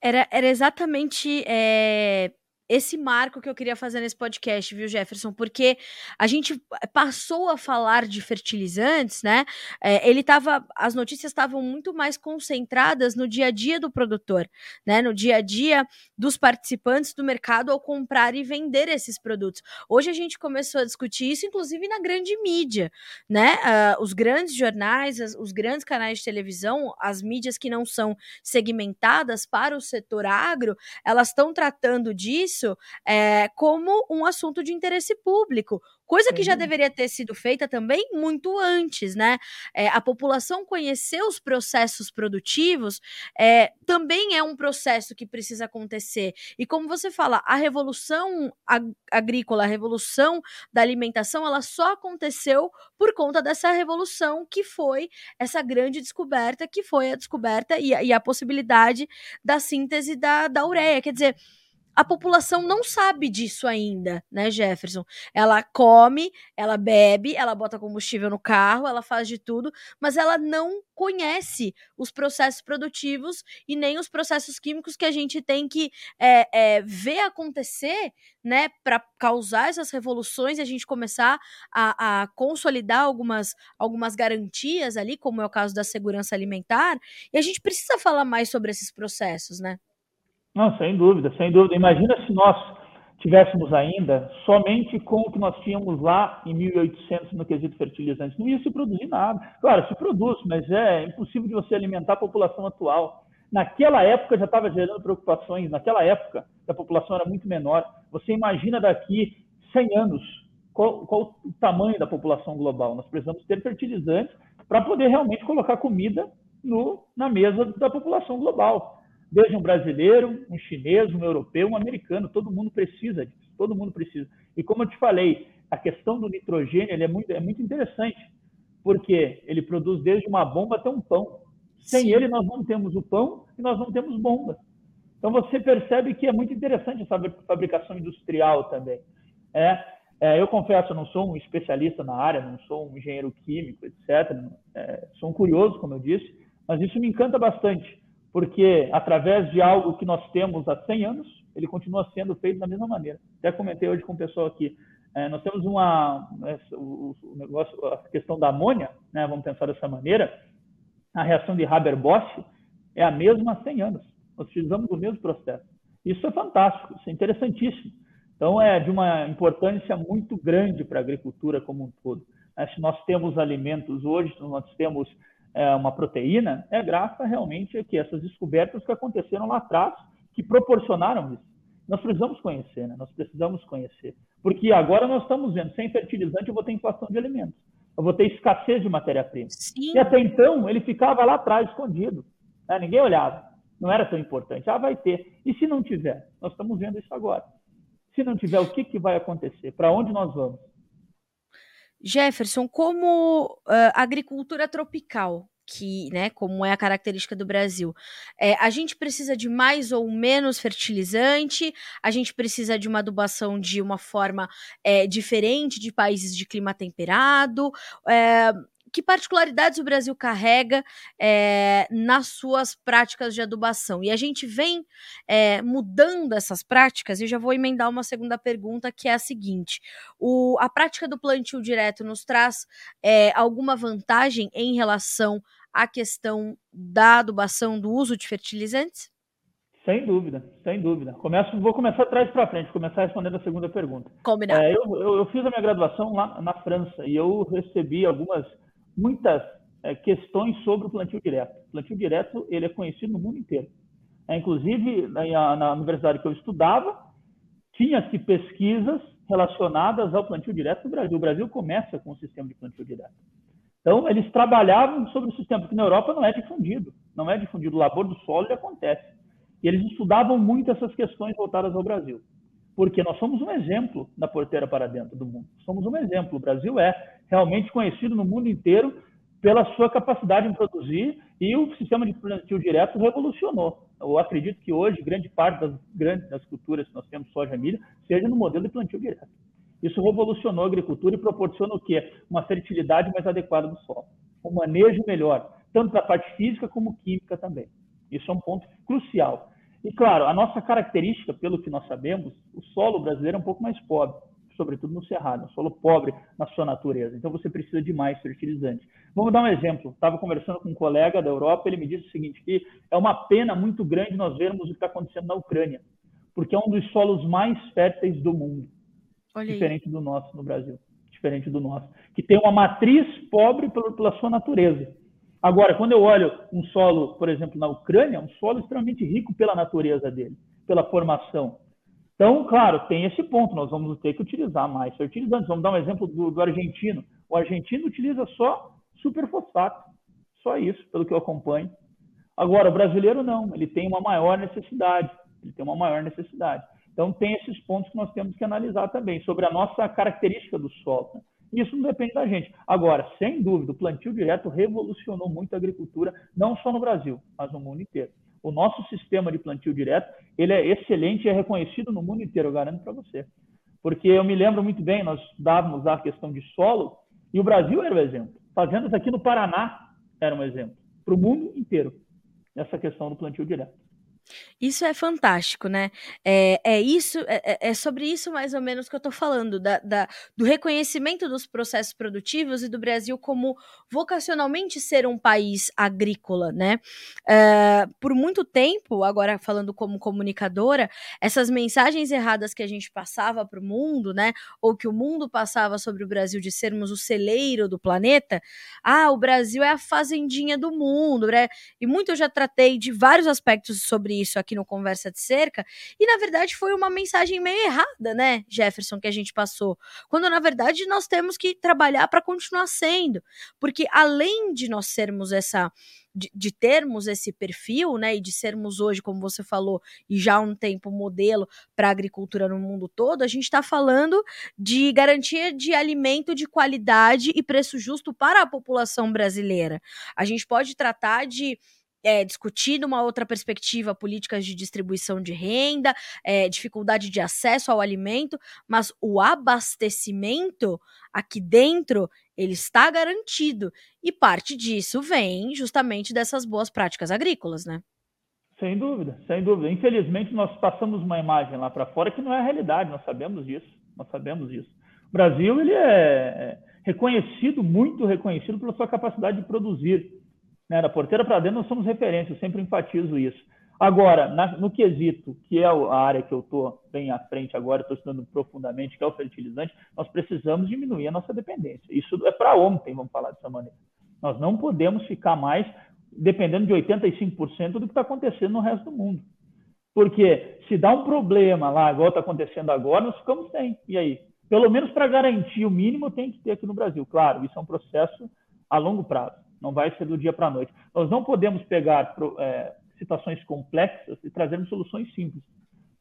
Era, era exatamente é, esse marco que eu queria fazer nesse podcast, viu, Jefferson? Porque a gente passou a falar de fertilizantes, né? É, ele tava, as notícias estavam muito mais concentradas no dia a dia do produtor, né? No dia a dia dos participantes do mercado ao comprar e vender esses produtos. Hoje a gente começou a discutir isso, inclusive na grande mídia, né? Uh, os grandes jornais, as, os grandes canais de televisão, as mídias que não são segmentadas para o setor agro, elas estão tratando disso isso é, como um assunto de interesse público, coisa que já deveria ter sido feita também muito antes, né? É, a população conhecer os processos produtivos é, também é um processo que precisa acontecer. E como você fala, a revolução ag agrícola, a revolução da alimentação, ela só aconteceu por conta dessa revolução que foi essa grande descoberta, que foi a descoberta e a, e a possibilidade da síntese da, da ureia. Quer dizer, a população não sabe disso ainda, né, Jefferson? Ela come, ela bebe, ela bota combustível no carro, ela faz de tudo, mas ela não conhece os processos produtivos e nem os processos químicos que a gente tem que é, é, ver acontecer, né, para causar essas revoluções e a gente começar a, a consolidar algumas, algumas garantias ali, como é o caso da segurança alimentar. E a gente precisa falar mais sobre esses processos, né? Não, sem dúvida, sem dúvida. Imagina se nós tivéssemos ainda somente com o que nós tínhamos lá em 1800 no quesito fertilizantes. Não ia se produzir nada. Claro, se produz, mas é impossível de você alimentar a população atual. Naquela época já estava gerando preocupações, naquela época a população era muito menor. Você imagina daqui 100 anos qual, qual o tamanho da população global. Nós precisamos ter fertilizantes para poder realmente colocar comida no, na mesa da população global. Veja um brasileiro, um chinês, um europeu, um americano, todo mundo precisa disso, todo mundo precisa. E como eu te falei, a questão do nitrogênio é, muito, é muito interessante, porque ele produz desde uma bomba até um pão. Sem Sim. ele, nós não temos o pão e nós não temos bomba. Então, você percebe que é muito interessante essa fabricação industrial também. É, é, eu confesso, eu não sou um especialista na área, não sou um engenheiro químico, etc. É, sou um curioso, como eu disse, mas isso me encanta bastante porque através de algo que nós temos há 100 anos, ele continua sendo feito da mesma maneira. Até comentei hoje com o pessoal aqui. É, nós temos uma é, o, o, negócio, a questão da amônia, né, vamos pensar dessa maneira. A reação de Haber-Bosch é a mesma há 100 anos. Nós utilizamos o mesmo processo. Isso é fantástico, isso é interessantíssimo. Então, é de uma importância muito grande para a agricultura como um todo. Se nós temos alimentos hoje, nós temos é, uma proteína, é graças realmente a que essas descobertas que aconteceram lá atrás, que proporcionaram isso. Nós precisamos conhecer, né? Nós precisamos conhecer. Porque agora nós estamos vendo, sem fertilizante eu vou ter inflação de alimentos. Eu vou ter escassez de matéria-prima. E até então ele ficava lá atrás, escondido. Né? Ninguém olhava. Não era tão importante. Ah, vai ter. E se não tiver? Nós estamos vendo isso agora. Se não tiver, o que, que vai acontecer? Para onde nós vamos? Jefferson, como uh, agricultura tropical, que, né, como é a característica do Brasil, é, a gente precisa de mais ou menos fertilizante, a gente precisa de uma adubação de uma forma é, diferente de países de clima temperado. É, que particularidades o Brasil carrega é, nas suas práticas de adubação. E a gente vem é, mudando essas práticas, e já vou emendar uma segunda pergunta, que é a seguinte: o, a prática do plantio direto nos traz é, alguma vantagem em relação à questão da adubação, do uso de fertilizantes? Sem dúvida, sem dúvida. Começo, vou começar atrás para frente, começar respondendo a segunda pergunta. Combinado. É, eu, eu, eu, fiz a minha graduação lá na França e eu recebi algumas, muitas é, questões sobre o plantio direto. O plantio direto ele é conhecido no mundo inteiro. É, inclusive, na, na universidade que eu estudava, tinha-se pesquisas relacionadas ao plantio direto no Brasil. O Brasil começa com o sistema de plantio direto. Então, eles trabalhavam sobre o sistema, porque na Europa não é difundido. Não é difundido. O labor do solo ele acontece. E eles estudavam muito essas questões voltadas ao Brasil. Porque nós somos um exemplo da porteira para dentro do mundo. Somos um exemplo. O Brasil é realmente conhecido no mundo inteiro pela sua capacidade em produzir e o sistema de plantio direto revolucionou. Eu acredito que hoje grande parte das grandes das culturas que nós temos soja e milho seja no modelo de plantio direto. Isso revolucionou a agricultura e proporciona o quê? Uma fertilidade mais adequada do solo, um manejo melhor, tanto da parte física como química também. Isso é um ponto crucial. E, claro, a nossa característica, pelo que nós sabemos, o solo brasileiro é um pouco mais pobre, sobretudo no cerrado, um solo pobre na sua natureza. Então, você precisa de mais fertilizante. Vamos dar um exemplo. Estava conversando com um colega da Europa, ele me disse o seguinte, que é uma pena muito grande nós vermos o que está acontecendo na Ucrânia, porque é um dos solos mais férteis do mundo, diferente do nosso no Brasil, diferente do nosso, que tem uma matriz pobre pela sua natureza. Agora, quando eu olho um solo, por exemplo, na Ucrânia, um solo extremamente rico pela natureza dele, pela formação. Então, claro, tem esse ponto, nós vamos ter que utilizar mais fertilizantes. Vamos dar um exemplo do, do argentino. O argentino utiliza só superfosfato, só isso, pelo que eu acompanho. Agora, o brasileiro não, ele tem uma maior necessidade, ele tem uma maior necessidade. Então, tem esses pontos que nós temos que analisar também, sobre a nossa característica do solo. Né? Isso não depende da gente. Agora, sem dúvida, o plantio direto revolucionou muito a agricultura, não só no Brasil, mas no mundo inteiro. O nosso sistema de plantio direto, ele é excelente e é reconhecido no mundo inteiro, eu garanto para você. Porque eu me lembro muito bem, nós estudávamos a questão de solo, e o Brasil era o exemplo. Fazendas aqui no Paraná eram um exemplo. Para o mundo inteiro, essa questão do plantio direto. Isso é fantástico, né? É, é isso, é, é, é sobre isso mais ou menos que eu tô falando, da, da, do reconhecimento dos processos produtivos e do Brasil como vocacionalmente ser um país agrícola, né? É, por muito tempo, agora falando como comunicadora, essas mensagens erradas que a gente passava para o mundo, né? Ou que o mundo passava sobre o Brasil de sermos o celeiro do planeta, ah, o Brasil é a fazendinha do mundo, né? E muito eu já tratei de vários aspectos sobre isso aqui no Conversa de Cerca, e na verdade foi uma mensagem meio errada, né, Jefferson, que a gente passou. Quando na verdade nós temos que trabalhar para continuar sendo, porque além de nós sermos essa de, de, termos esse perfil, né, e de sermos hoje, como você falou, e já há um tempo modelo para a agricultura no mundo todo, a gente está falando de garantia de alimento de qualidade e preço justo para a população brasileira. A gente pode tratar de é, discutir numa outra perspectiva políticas de distribuição de renda, é, dificuldade de acesso ao alimento, mas o abastecimento aqui dentro ele está garantido e parte disso vem justamente dessas boas práticas agrícolas, né? Sem dúvida, sem dúvida. Infelizmente nós passamos uma imagem lá para fora que não é a realidade. Nós sabemos disso, nós sabemos disso. O Brasil ele é, é reconhecido, muito reconhecido pela sua capacidade de produzir né? Da porteira para dentro, nós somos referência, eu sempre enfatizo isso. Agora, na, no quesito, que é a área que eu estou bem à frente agora, estou estudando profundamente, que é o fertilizante, nós precisamos diminuir a nossa dependência. Isso é para ontem, vamos falar dessa maneira. Nós não podemos ficar mais dependendo de 85% do que está acontecendo no resto do mundo. Porque se dá um problema lá, igual está acontecendo agora, nós ficamos sem. E aí? Pelo menos para garantir o mínimo, tem que ter aqui no Brasil. Claro, isso é um processo a longo prazo não vai ser do dia para a noite. Nós não podemos pegar é, situações complexas e trazermos soluções simples.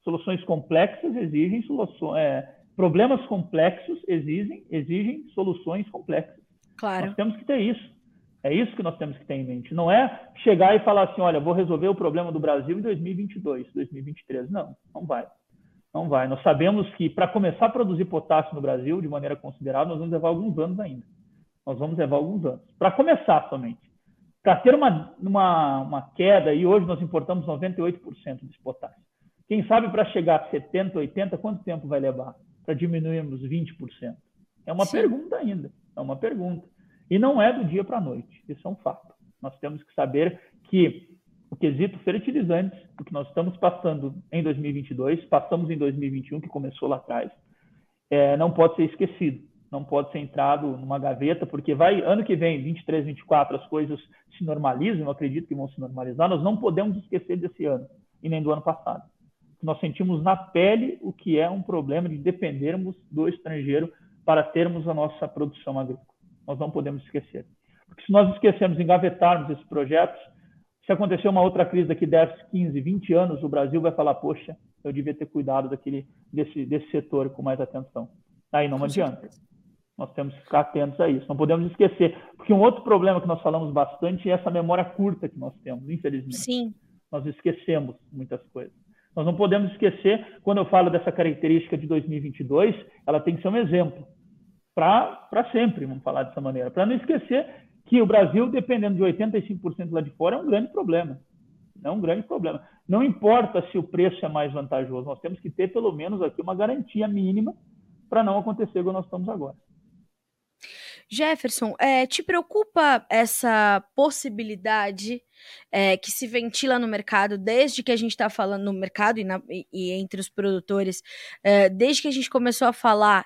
Soluções complexas exigem soluções, é, problemas complexos exigem, exigem soluções complexas. Claro. Nós temos que ter isso. É isso que nós temos que ter em mente. Não é chegar e falar assim, olha, vou resolver o problema do Brasil em 2022, 2023. Não, não vai. Não vai. Nós sabemos que para começar a produzir potássio no Brasil de maneira considerável, nós vamos levar alguns anos ainda Nós vamos levar alguns anos. Para começar somente. Para ter uma, uma, uma queda, e hoje nós importamos 98% de potássio. Quem sabe para chegar a 70%, 80%, quanto tempo vai levar? Para diminuirmos 20%? É uma Sim. pergunta ainda. É uma pergunta. E não é do dia para a noite. Isso é um fato. Nós temos que saber que o quesito fertilizantes, o que nós estamos passando em 2022, passamos em 2021, que começou lá atrás, é, não pode ser esquecido, não pode ser entrado numa gaveta, porque vai ano que vem, 23, 24, as coisas se normalizam, eu acredito que vão se normalizar, nós não podemos esquecer desse ano e nem do ano passado. Nós sentimos na pele o que é um problema de dependermos do estrangeiro para termos a nossa produção agrícola. Nós não podemos esquecer. Porque se nós esquecermos, engavetarmos esses projetos, se acontecer uma outra crise daqui 10, 15, 20 anos, o Brasil vai falar, poxa, eu devia ter cuidado daquele, desse, desse setor com mais atenção. Aí não com adianta. Certeza. Nós temos que ficar atentos a isso. Não podemos esquecer. Porque um outro problema que nós falamos bastante é essa memória curta que nós temos, infelizmente. Sim. Nós esquecemos muitas coisas. Nós não podemos esquecer, quando eu falo dessa característica de 2022, ela tem que ser um exemplo para sempre, vamos falar dessa maneira, para não esquecer que o Brasil, dependendo de 85% lá de fora, é um grande problema. É um grande problema. Não importa se o preço é mais vantajoso, nós temos que ter pelo menos aqui uma garantia mínima para não acontecer como nós estamos agora. Jefferson, é, te preocupa essa possibilidade é, que se ventila no mercado desde que a gente está falando no mercado e, na, e, entre os produtores, é, desde que a gente começou a falar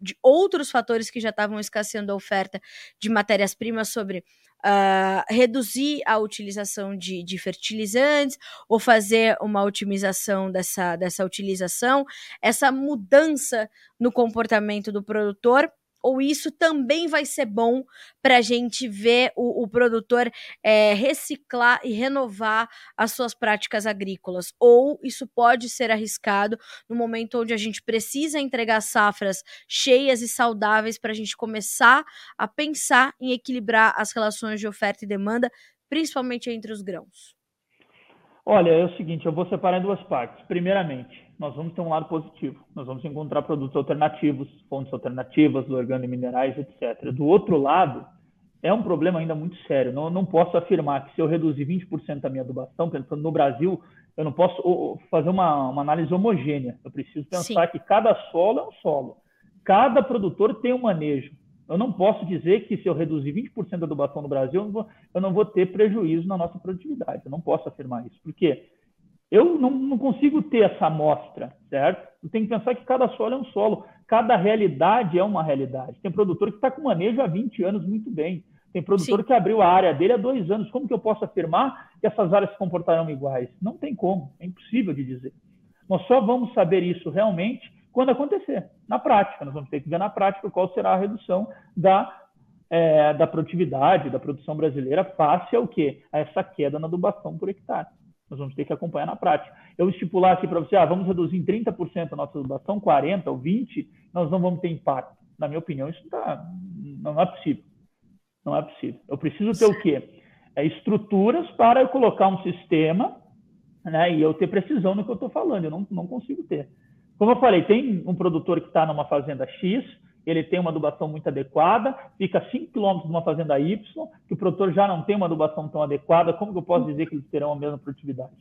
de outros fatores que já estavam escasseando a oferta de matérias-primas sobre uh, reduzir a utilização de, de, fertilizantes ou fazer uma otimização dessa, dessa utilização, essa mudança no comportamento do produtor ou isso também vai ser bom para a gente ver o, o produtor é, reciclar e renovar as suas práticas agrícolas? Ou isso pode ser arriscado no momento onde a gente precisa entregar safras cheias e saudáveis para a gente começar a pensar em equilibrar as relações de oferta e demanda, principalmente entre os grãos? Olha, é o seguinte, eu vou separar em duas partes. Primeiramente, nós vamos ter um lado positivo. Nós vamos encontrar produtos alternativos, fontes alternativas, orgânicos minerais, etc. Do outro lado, é um problema ainda muito sério. Não, não posso afirmar que se eu reduzir 20% da minha adubação, pensando no Brasil, eu não posso fazer uma, uma análise homogênea. Eu preciso pensar Sim. que cada solo é um solo. Cada produtor tem um manejo. Eu não posso dizer que se eu reduzir 20% da adubação no Brasil, eu não, vou, eu não vou ter prejuízo na nossa produtividade. Eu não posso afirmar isso. Por quê? Eu não, não consigo ter essa amostra, certo? Eu tenho que pensar que cada solo é um solo, cada realidade é uma realidade. Tem produtor que está com manejo há 20 anos muito bem. Tem produtor Sim. que abriu a área dele há dois anos. Como que eu posso afirmar que essas áreas se comportarão iguais? Não tem como, é impossível de dizer. Nós só vamos saber isso realmente quando acontecer, na prática. Nós vamos ter que ver na prática qual será a redução da, é, da produtividade, da produção brasileira face ao quê? A essa queda na adubação por hectare. Nós vamos ter que acompanhar na prática. Eu estipular aqui para você, ah, vamos reduzir em 30% a nossa adubação, 40% ou 20%, nós não vamos ter impacto. Na minha opinião, isso tá, não é possível. Não é possível. Eu preciso ter o quê? É estruturas para eu colocar um sistema né, e eu ter precisão no que eu estou falando. Eu não, não consigo ter. Como eu falei, tem um produtor que está numa fazenda X, ele tem uma adubação muito adequada, fica 5 km de uma fazenda Y, que o produtor já não tem uma adubação tão adequada, como que eu posso dizer que eles terão a mesma produtividade?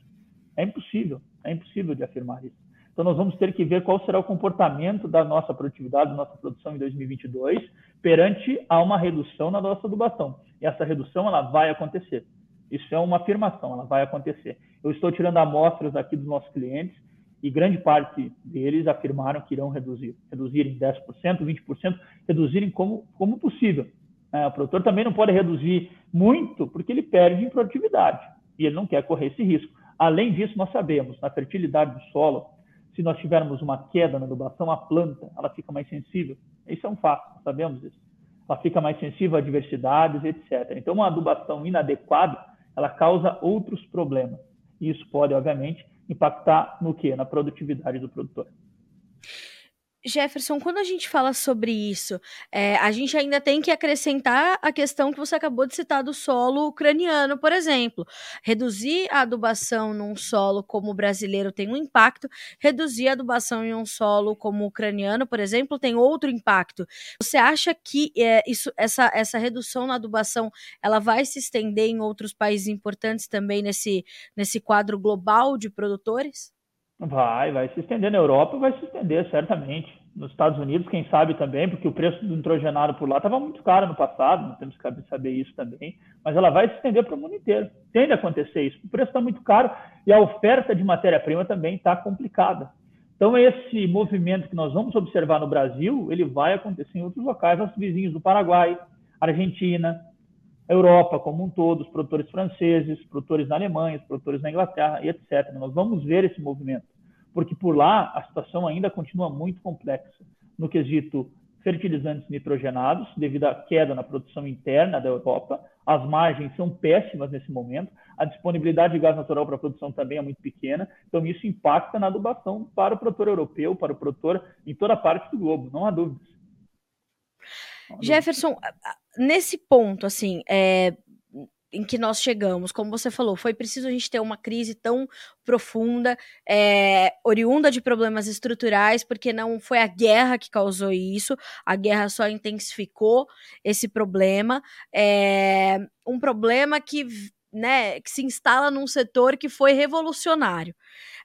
É impossível, é impossível de afirmar isso. Então, nós vamos ter que ver qual será o comportamento da nossa produtividade, da nossa produção em 2022, perante a uma redução na nossa adubação. E essa redução, ela vai acontecer. Isso é uma afirmação, ela vai acontecer. Eu estou tirando amostras aqui dos nossos clientes, e grande parte deles afirmaram que irão reduzir, reduzir em 10%, 20%, reduzirem como, como possível. É, o produtor também não pode reduzir muito, porque ele perde em produtividade, e ele não quer correr esse risco. Além disso, nós sabemos, na fertilidade do solo, se nós tivermos uma queda na adubação, a planta ela fica mais sensível. Isso é um fato, sabemos isso. Ela fica mais sensível a diversidades, etc. Então, uma adubação inadequada, ela causa outros problemas. Isso pode, obviamente, impactar no quê? Na produtividade do produtor. Jefferson, quando a gente fala sobre isso, é, a gente ainda tem que acrescentar a questão que você acabou de citar do solo ucraniano, por exemplo. Reduzir a adubação num solo como o brasileiro tem um impacto, reduzir a adubação em um solo como o ucraniano, por exemplo, tem outro impacto. Você acha que é, isso, essa, essa redução na adubação ela vai se estender em outros países importantes também nesse, nesse quadro global de produtores? Vai, vai se estender na Europa, vai se estender certamente. Nos Estados Unidos, quem sabe também, porque o preço do nitrogenado por lá estava muito caro no passado, não temos que saber isso também, mas ela vai se estender para o mundo inteiro. Tende a acontecer isso. O preço está muito caro e a oferta de matéria-prima também está complicada. Então, esse movimento que nós vamos observar no Brasil, ele vai acontecer em outros locais, nossos vizinhos do Paraguai, Argentina, Europa como um todo, os produtores franceses, produtores na Alemanha, produtores na Inglaterra e etc. Nós vamos ver esse movimento, porque por lá a situação ainda continua muito complexa no quesito fertilizantes nitrogenados, devido à queda na produção interna da Europa. As margens são péssimas nesse momento, a disponibilidade de gás natural para a produção também é muito pequena, então isso impacta na adubação para o produtor europeu, para o produtor em toda parte do globo, não há dúvidas. Jefferson, nesse ponto, assim, é, em que nós chegamos, como você falou, foi preciso a gente ter uma crise tão profunda, é, oriunda de problemas estruturais, porque não foi a guerra que causou isso, a guerra só intensificou esse problema, é, um problema que, né, que se instala num setor que foi revolucionário.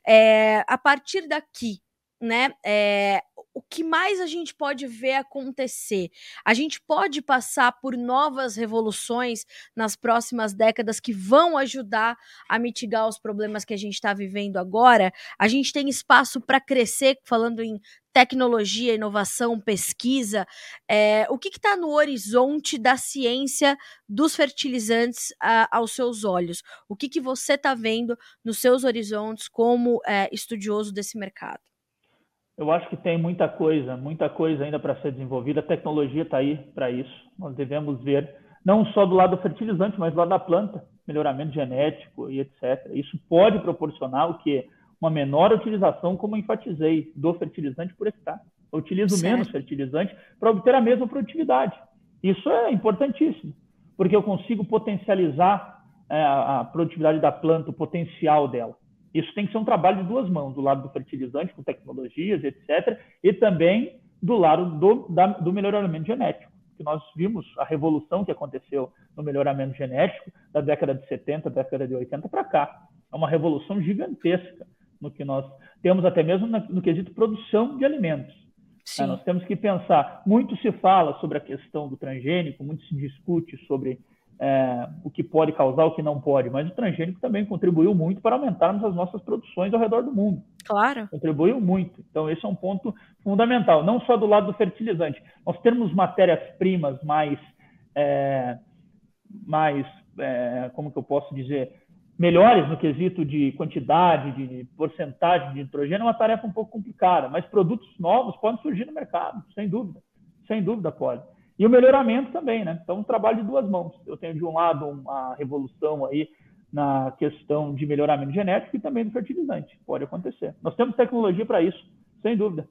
É, a partir daqui, né, é, o que mais a gente pode ver acontecer? A gente pode passar por novas revoluções nas próximas décadas que vão ajudar a mitigar os problemas que a gente está vivendo agora? A gente tem espaço para crescer, falando em tecnologia, inovação, pesquisa. É, o que está no horizonte da ciência dos fertilizantes a, aos seus olhos? O que, que você está vendo nos seus horizontes como é, estudioso desse mercado? Eu acho que tem muita coisa, muita coisa ainda para ser desenvolvida. A tecnologia está aí para isso. Nós devemos ver, não só do lado do fertilizante, mas do lado da planta, melhoramento genético e etc. Isso pode proporcionar o que? Uma menor utilização, como enfatizei, do fertilizante por hectare. Eu utilizo certo. menos fertilizante para obter a mesma produtividade. Isso é importantíssimo, porque eu consigo potencializar é, a produtividade da planta, o potencial dela. Isso tem que ser um trabalho de duas mãos, do lado do fertilizante, com tecnologias, etc., e também do lado do, da, do melhoramento genético. Que nós vimos a revolução que aconteceu no melhoramento genético da década de 70, década de 80 para cá. É uma revolução gigantesca no que nós temos, até mesmo no, no quesito produção de alimentos. É, nós temos que pensar. Muito se fala sobre a questão do transgênico, muito se discute sobre é, o que pode causar, o que não pode, mas o transgênico também contribuiu muito para aumentarmos as nossas produções ao redor do mundo. Claro. Contribuiu muito. Então, esse é um ponto fundamental, não só do lado do fertilizante. Nós temos matérias-primas mais, é, mais é, como que eu posso dizer, melhores no quesito de quantidade, de porcentagem de nitrogênio, é uma tarefa um pouco complicada, mas produtos novos podem surgir no mercado, sem dúvida. Sem dúvida pode. E o melhoramento também, né? Então, um trabalho de duas mãos. Eu tenho, de um lado, uma revolução aí na questão de melhoramento genético e também do fertilizante. Pode acontecer. Nós temos tecnologia para isso, sem dúvida.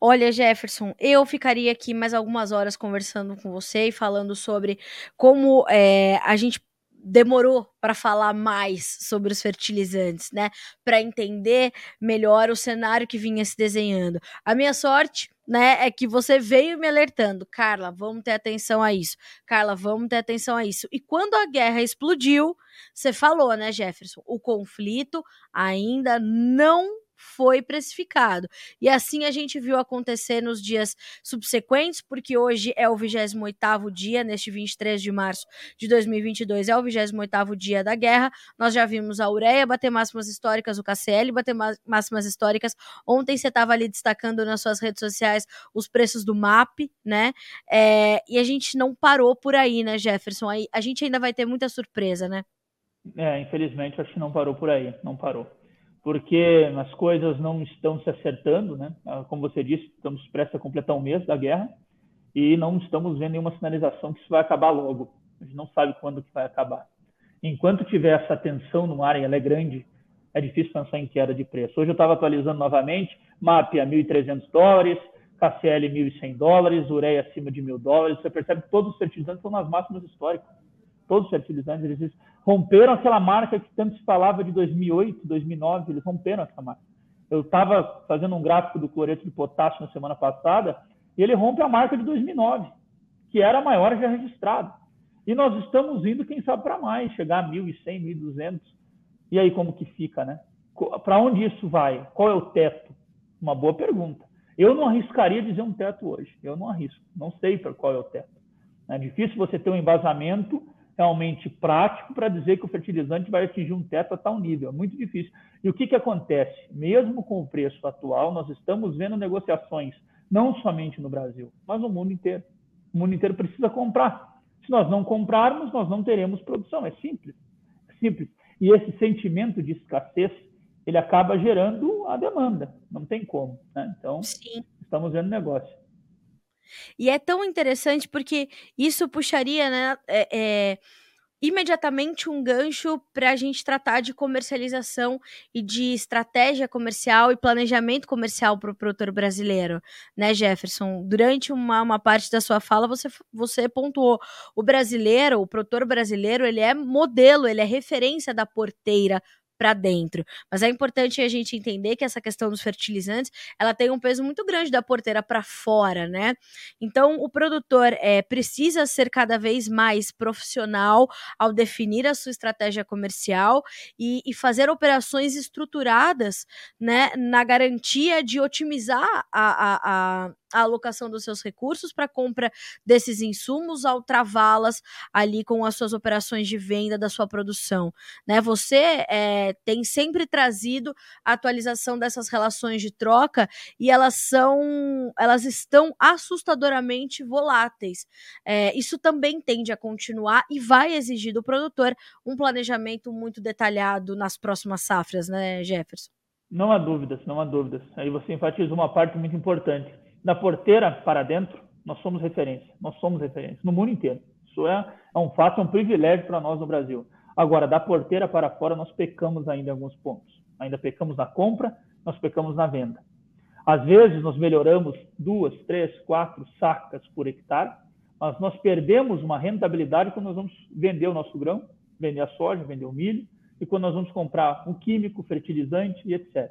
Olha, Jefferson, eu ficaria aqui mais algumas horas conversando com você e falando sobre como é, a gente demorou para falar mais sobre os fertilizantes, né? Para entender melhor o cenário que vinha se desenhando. A minha sorte, né, é que você veio me alertando, Carla, vamos ter atenção a isso. Carla, vamos ter atenção a isso. E quando a guerra explodiu, você falou, né, Jefferson, o conflito ainda não foi precificado. E assim a gente viu acontecer nos dias subsequentes, porque hoje é o 28º dia, neste 23 de março de 2022, é o 28º dia da guerra. Nós já vimos a Ureia bater máximas históricas, o KCL bater máximas históricas. Ontem você estava ali destacando nas suas redes sociais os preços do MAP, né? É, e a gente não parou por aí, né, Jefferson? Aí, a gente ainda vai ter muita surpresa, né? É, infelizmente, acho que não parou por aí, não parou porque as coisas não estão se acertando, né? Ah, como você disse, estamos prestes a completar um mês da guerra e não estamos vendo nenhuma sinalização que isso vai acabar logo. A gente não sabe quando que vai acabar. Enquanto tiver essa tensão no ar e ela é grande, é difícil pensar em queda de preço. Hoje eu estava atualizando novamente, MAP a 1.300 dólares, KCL 1.100 dólares, ureia acima de 1.000 dólares. Você percebe que todos os fertilizantes estão nas máximas históricas. Todos os fertilizantes, eles romperam aquela marca que tanto se falava de 2008, 2009, eles romperam essa marca. Eu estava fazendo um gráfico do cloreto de potássio na semana passada e ele rompe a marca de 2009, que era a maior já registrada. E nós estamos indo, quem sabe, para mais, chegar a 1.100, 1.200. E aí como que fica, né? Para onde isso vai? Qual é o teto? Uma boa pergunta. Eu não arriscaria dizer um teto hoje. Eu não arrisco. Não sei para qual é o teto. É difícil você ter um embasamento realmente prático para dizer que o fertilizante vai atingir um teto a tal nível. É muito difícil. E o que, que acontece? Mesmo com o preço atual, nós estamos vendo negociações, não somente no Brasil, mas no mundo inteiro. O mundo inteiro precisa comprar. Se nós não comprarmos, nós não teremos produção. É simples. É simples. E esse sentimento de escassez, ele acaba gerando a demanda. Não tem como. Né? Então, Sim. estamos vendo negócio. E é tão interessante porque isso puxaria, né, é, é, imediatamente um gancho para a gente tratar de comercialização e de estratégia comercial e planejamento comercial para o produtor brasileiro, né, Jefferson? Durante uma, uma parte da sua fala, você, você pontuou o brasileiro, o produtor brasileiro, ele é modelo, ele é referência da porteira para dentro. Mas é importante a gente entender que essa questão dos fertilizantes, ela tem um peso muito grande da porteira para fora, né? Então, o produtor é, precisa ser cada vez mais profissional ao definir a sua estratégia comercial e, e fazer operações estruturadas, né, na garantia de otimizar a, a, a a alocação dos seus recursos para compra desses insumos ao travá-las ali com as suas operações de venda da sua produção, né? Você é, tem sempre trazido a atualização dessas relações de troca e elas são, elas estão assustadoramente voláteis. É, isso também tende a continuar e vai exigir do produtor um planejamento muito detalhado nas próximas safras, né, Jefferson? Não há dúvidas, não há dúvidas. Aí você enfatiza uma parte muito importante da porteira para dentro, nós somos referência. Nós somos referência no mundo inteiro. Isso é, é um fato, é um privilégio para nós no Brasil. Agora, da porteira para fora, nós pecamos ainda em alguns pontos. Ainda pecamos na compra, nós pecamos na venda. Às vezes, nós melhoramos duas, três, quatro sacas por hectare, mas nós perdemos uma rentabilidade quando nós vamos vender o nosso grão, vender a soja, vender o milho, e quando nós vamos comprar um químico, fertilizante e etc.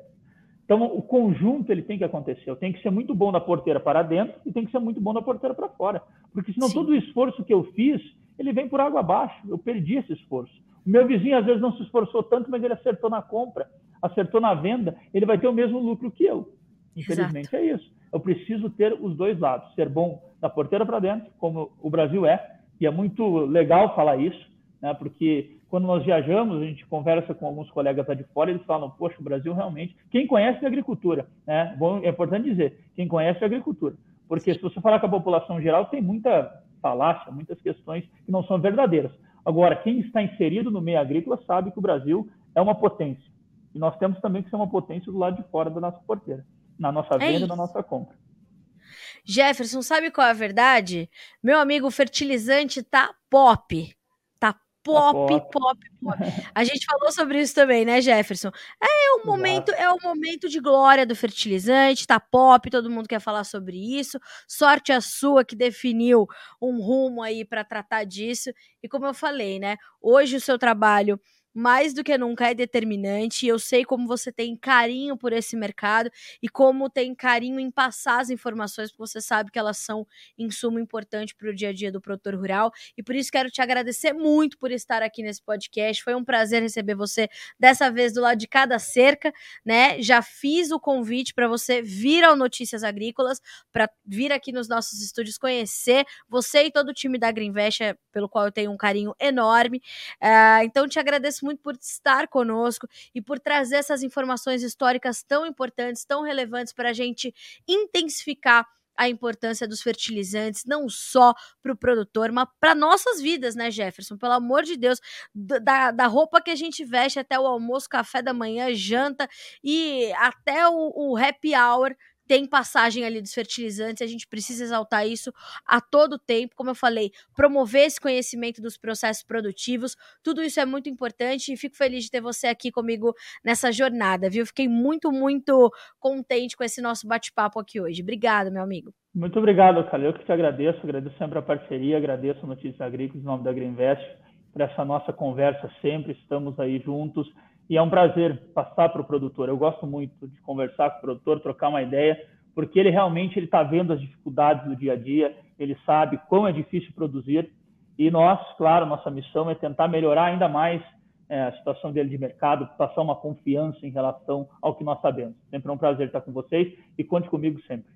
Então, o conjunto ele tem que acontecer. Eu tenho que ser muito bom da porteira para dentro e tem que ser muito bom da porteira para fora. Porque senão Sim. todo o esforço que eu fiz, ele vem por água abaixo. Eu perdi esse esforço. O meu vizinho às vezes não se esforçou tanto, mas ele acertou na compra, acertou na venda, ele vai ter o mesmo lucro que eu. Infelizmente Exato. é isso. Eu preciso ter os dois lados, ser bom da porteira para dentro, como o Brasil é, e é muito legal falar isso, né, porque quando nós viajamos, a gente conversa com alguns colegas lá de fora, eles falam, poxa, o Brasil realmente... Quem conhece a agricultura, né? Bom, é importante dizer, quem conhece a agricultura. Porque se você falar com a população geral, tem muita falácia, muitas questões que não são verdadeiras. Agora, quem está inserido no meio agrícola sabe que o Brasil é uma potência. E nós temos também que ser uma potência do lado de fora da nossa porteira, na nossa é venda e na nossa compra. Jefferson, sabe qual é a verdade? Meu amigo, fertilizante tá pop pop, pop, pop. *laughs* A gente falou sobre isso também, né, Jefferson? É o momento, é o momento de glória do fertilizante, tá pop, todo mundo quer falar sobre isso. Sorte a sua que definiu um rumo aí para tratar disso. E como eu falei, né, hoje o seu trabalho mais do que nunca é determinante. Eu sei como você tem carinho por esse mercado e como tem carinho em passar as informações, porque você sabe que elas são insumo importante para o dia a dia do produtor rural. E por isso quero te agradecer muito por estar aqui nesse podcast. Foi um prazer receber você dessa vez do lado de cada cerca, né? Já fiz o convite para você vir ao Notícias Agrícolas, para vir aqui nos nossos estúdios conhecer você e todo o time da Greenvest, pelo qual eu tenho um carinho enorme. Uh, então te agradeço muito por estar conosco e por trazer essas informações históricas tão importantes, tão relevantes para a gente intensificar a importância dos fertilizantes, não só para o produtor, mas para nossas vidas, né, Jefferson? Pelo amor de Deus, da, da roupa que a gente veste até o almoço, café da manhã, janta e até o, o happy hour tem passagem ali dos fertilizantes, a gente precisa exaltar isso a todo tempo. Como eu falei, promover esse conhecimento dos processos produtivos, tudo isso é muito importante e fico feliz de ter você aqui comigo nessa jornada, viu? Fiquei muito, muito contente com esse nosso bate-papo aqui hoje. Obrigada, meu amigo. Muito obrigado, Calil, que te agradeço, agradeço sempre a parceria, agradeço a Notícias Agrícolas em nome da Greenvest por essa nossa conversa sempre, estamos aí juntos e é um prazer passar para o produtor. Eu gosto muito de conversar com o produtor, trocar uma ideia, porque ele realmente ele está vendo as dificuldades do dia a dia, ele sabe quão é difícil produzir e nós, claro, nossa missão é tentar melhorar ainda mais é, a situação dele de mercado, passar uma confiança em relação ao que nós sabemos. Sempre é um prazer estar com vocês e conte comigo sempre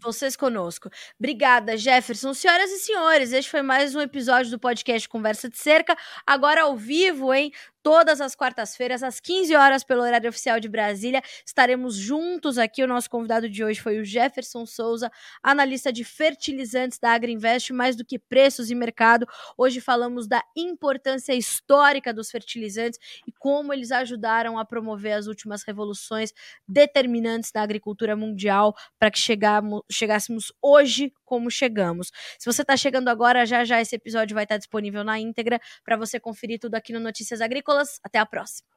vocês conosco. Obrigada, Jefferson. Senhoras e senhores, este foi mais um episódio do podcast Conversa de Cerca, agora ao vivo, hein? Todas as quartas-feiras, às 15 horas, pelo horário oficial de Brasília. Estaremos juntos aqui. O nosso convidado de hoje foi o Jefferson Souza, analista de fertilizantes da Agriinvest, mais do que preços e mercado. Hoje falamos da importância histórica dos fertilizantes e como eles ajudaram a promover as últimas revoluções determinantes da agricultura mundial para que chegamos, chegássemos hoje como chegamos. Se você está chegando agora, já já esse episódio vai estar disponível na íntegra para você conferir tudo aqui no Notícias Agrícolas. Até a próxima.